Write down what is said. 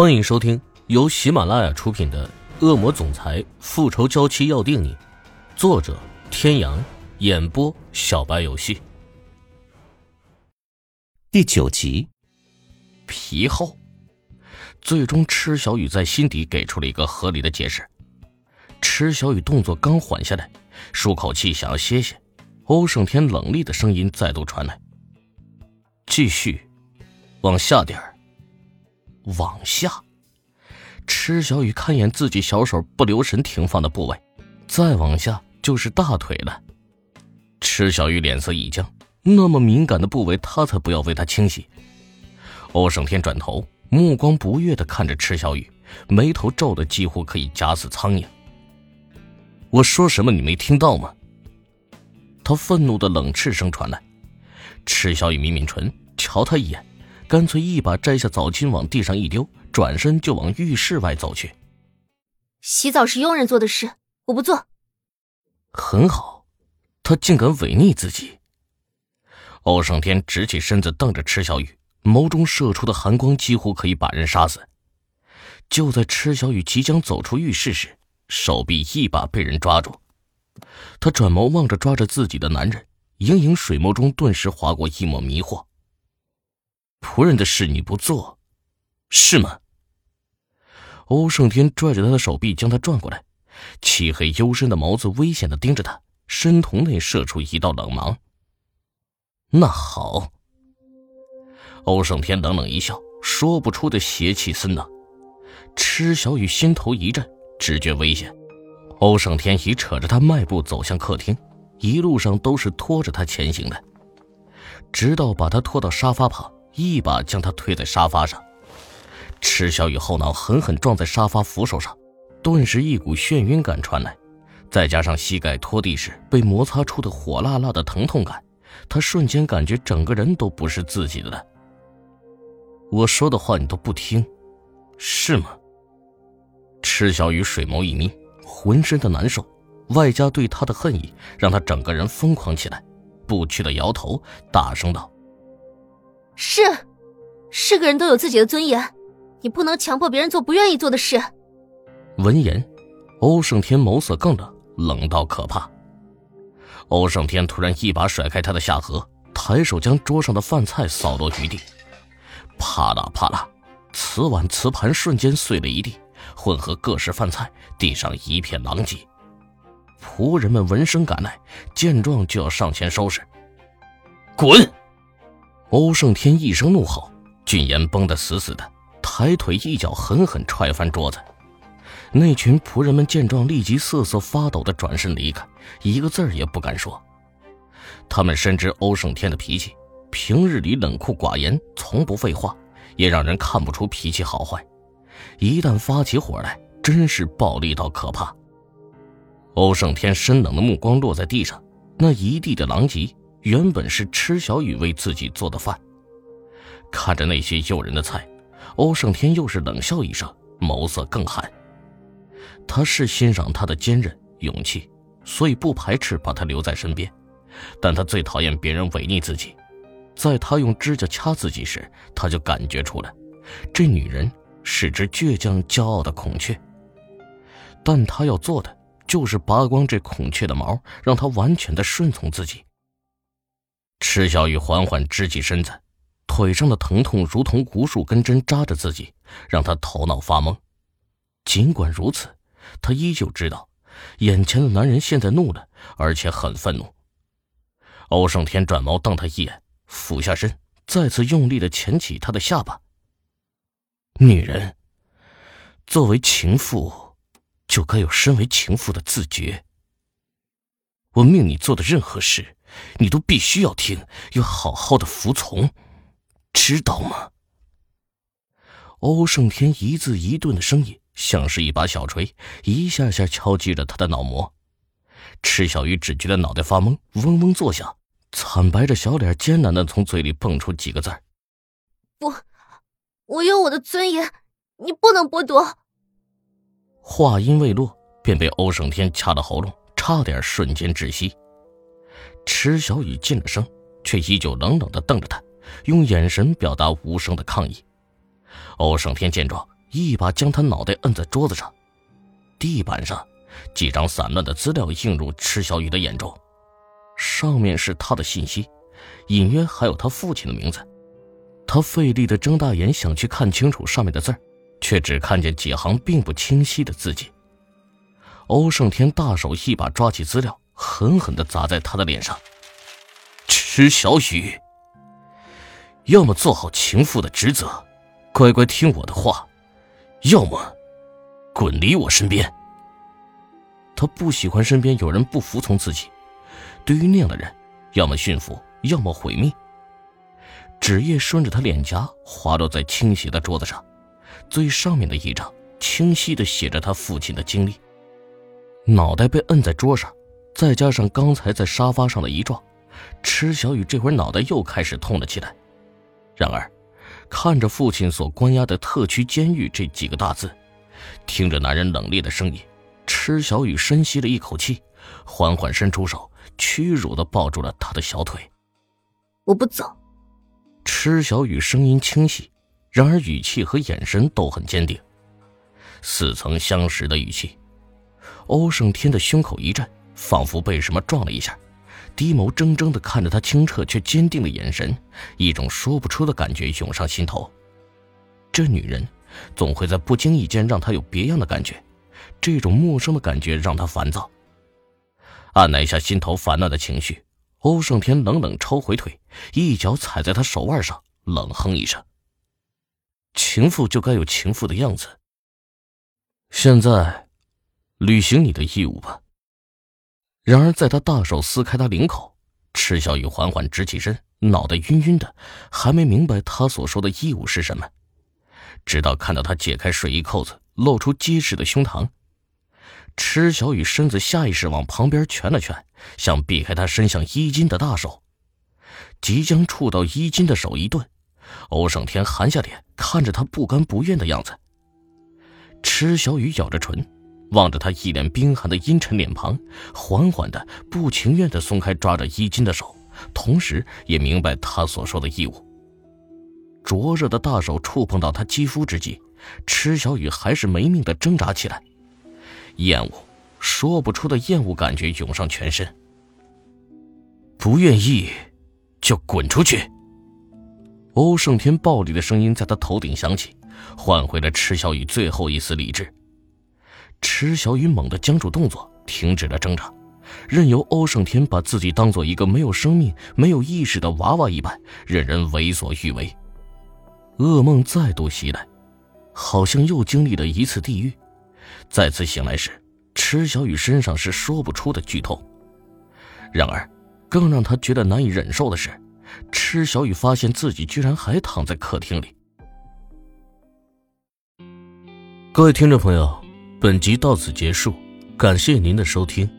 欢迎收听由喜马拉雅出品的《恶魔总裁复仇娇妻要定你》，作者：天阳，演播：小白游戏。第九集，皮厚。最终，池小雨在心底给出了一个合理的解释。池小雨动作刚缓下来，舒口气想要歇歇，欧胜天冷厉的声音再度传来：“继续，往下点。”往下，池小雨看一眼自己小手不留神停放的部位，再往下就是大腿了。池小雨脸色一僵，那么敏感的部位，他才不要为他清洗。欧胜天转头，目光不悦的看着池小雨，眉头皱的几乎可以夹死苍蝇。我说什么你没听到吗？他愤怒的冷斥声传来。池小雨抿抿唇，瞧他一眼。干脆一把摘下澡巾往地上一丢，转身就往浴室外走去。洗澡是佣人做的事，我不做。很好，他竟敢违逆自己。欧胜天直起身子，瞪着池小雨，眸中射出的寒光几乎可以把人杀死。就在池小雨即将走出浴室时，手臂一把被人抓住。他转眸望着抓着自己的男人，盈盈水眸中顿时划过一抹迷惑。仆人的事你不做，是吗？欧胜天拽着他的手臂，将他转过来，漆黑幽深的眸子危险的盯着他，深瞳内射出一道冷芒。那好。欧胜天冷冷一笑，说不出的邪气森冷。池小雨心头一震，直觉危险。欧胜天已扯着他迈步走向客厅，一路上都是拖着他前行的，直到把他拖到沙发旁。一把将他推在沙发上，池小雨后脑狠狠撞在沙发扶手上，顿时一股眩晕感传来，再加上膝盖拖地时被摩擦出的火辣辣的疼痛感，他瞬间感觉整个人都不是自己的了。我说的话你都不听，是吗？池小雨水眸一眯，浑身的难受，外加对他的恨意，让他整个人疯狂起来，不屈的摇头，大声道。是，是个人都有自己的尊严，你不能强迫别人做不愿意做的事。闻言，欧胜天眸色更冷，冷到可怕。欧胜天突然一把甩开他的下颌，抬手将桌上的饭菜扫落于地，啪啦啪啦，瓷碗瓷盘瞬间碎了一地，混合各式饭菜，地上一片狼藉。仆人们闻声赶来，见状就要上前收拾。滚！欧胜天一声怒吼，俊颜绷得死死的，抬腿一脚狠狠踹翻桌子。那群仆人们见状，立即瑟瑟发抖的转身离开，一个字儿也不敢说。他们深知欧胜天的脾气，平日里冷酷寡言，从不废话，也让人看不出脾气好坏。一旦发起火来，真是暴力到可怕。欧胜天深冷的目光落在地上，那一地的狼藉。原本是池小雨为自己做的饭，看着那些诱人的菜，欧胜天又是冷笑一声，眸色更寒。他是欣赏他的坚韧勇气，所以不排斥把他留在身边，但他最讨厌别人违逆自己。在他用指甲掐自己时，他就感觉出来，这女人是只倔强骄傲的孔雀。但他要做的就是拔光这孔雀的毛，让它完全的顺从自己。池小雨缓缓支起身子，腿上的疼痛如同无数根针扎着自己，让他头脑发懵。尽管如此，他依旧知道，眼前的男人现在怒了，而且很愤怒。欧胜天转眸瞪他一眼，俯下身，再次用力的钳起他的下巴。女人，作为情妇，就该有身为情妇的自觉。我命你做的任何事。你都必须要听，要好好的服从，知道吗？欧胜天一字一顿的声音，像是一把小锤，一下下敲击着他的脑膜。池小鱼只觉得脑袋发懵，嗡嗡作响，惨白着小脸，艰难的从嘴里蹦出几个字不，我有我的尊严，你不能剥夺。”话音未落，便被欧胜天掐了喉咙，差点瞬间窒息。池小雨噤了声，却依旧冷冷的瞪着他，用眼神表达无声的抗议。欧胜天见状，一把将他脑袋摁在桌子上。地板上，几张散乱的资料映入池小雨的眼中，上面是他的信息，隐约还有他父亲的名字。他费力的睁大眼想去看清楚上面的字却只看见几行并不清晰的字迹。欧胜天大手一把抓起资料，狠狠的砸在他的脸上。池小雨，要么做好情妇的职责，乖乖听我的话，要么滚离我身边。他不喜欢身边有人不服从自己，对于那样的人，要么驯服，要么毁灭。纸页顺着他脸颊滑落在倾斜的桌子上，最上面的一张清晰的写着他父亲的经历。脑袋被摁在桌上，再加上刚才在沙发上的一撞，池小雨这会儿脑袋又开始痛了起来。然而，看着父亲所关押的特区监狱这几个大字，听着男人冷冽的声音，池小雨深吸了一口气，缓缓伸出手，屈辱的抱住了他的小腿。我不走。池小雨声音清晰，然而语气和眼神都很坚定，似曾相识的语气。欧胜天的胸口一震，仿佛被什么撞了一下，低眸怔怔的看着他清澈却坚定的眼神，一种说不出的感觉涌上心头。这女人，总会在不经意间让他有别样的感觉，这种陌生的感觉让他烦躁。按捺下心头烦乱的情绪，欧胜天冷冷抽回腿，一脚踩在他手腕上，冷哼一声：“情妇就该有情妇的样子。现在。”履行你的义务吧。然而，在他大手撕开他领口，池小雨缓缓直起身，脑袋晕晕的，还没明白他所说的义务是什么。直到看到他解开睡衣扣子，露出结实的胸膛，池小雨身子下意识往旁边蜷了蜷，想避开他伸向衣襟的大手。即将触到衣襟的手一顿，欧胜天含下脸，看着他不甘不愿的样子。池小雨咬着唇。望着他一脸冰寒的阴沉脸庞，缓缓的、不情愿的松开抓着衣襟的手，同时也明白他所说的义务。灼热的大手触碰到他肌肤之际，池小雨还是没命的挣扎起来，厌恶，说不出的厌恶感觉涌上全身。不愿意，就滚出去！欧胜天暴力的声音在他头顶响起，唤回了池小雨最后一丝理智。池小雨猛地僵住动作，停止了挣扎，任由欧胜天把自己当做一个没有生命、没有意识的娃娃一般，任人为所欲为。噩梦再度袭来，好像又经历了一次地狱。再次醒来时，池小雨身上是说不出的剧痛。然而，更让他觉得难以忍受的是，池小雨发现自己居然还躺在客厅里。各位听众朋友。本集到此结束，感谢您的收听。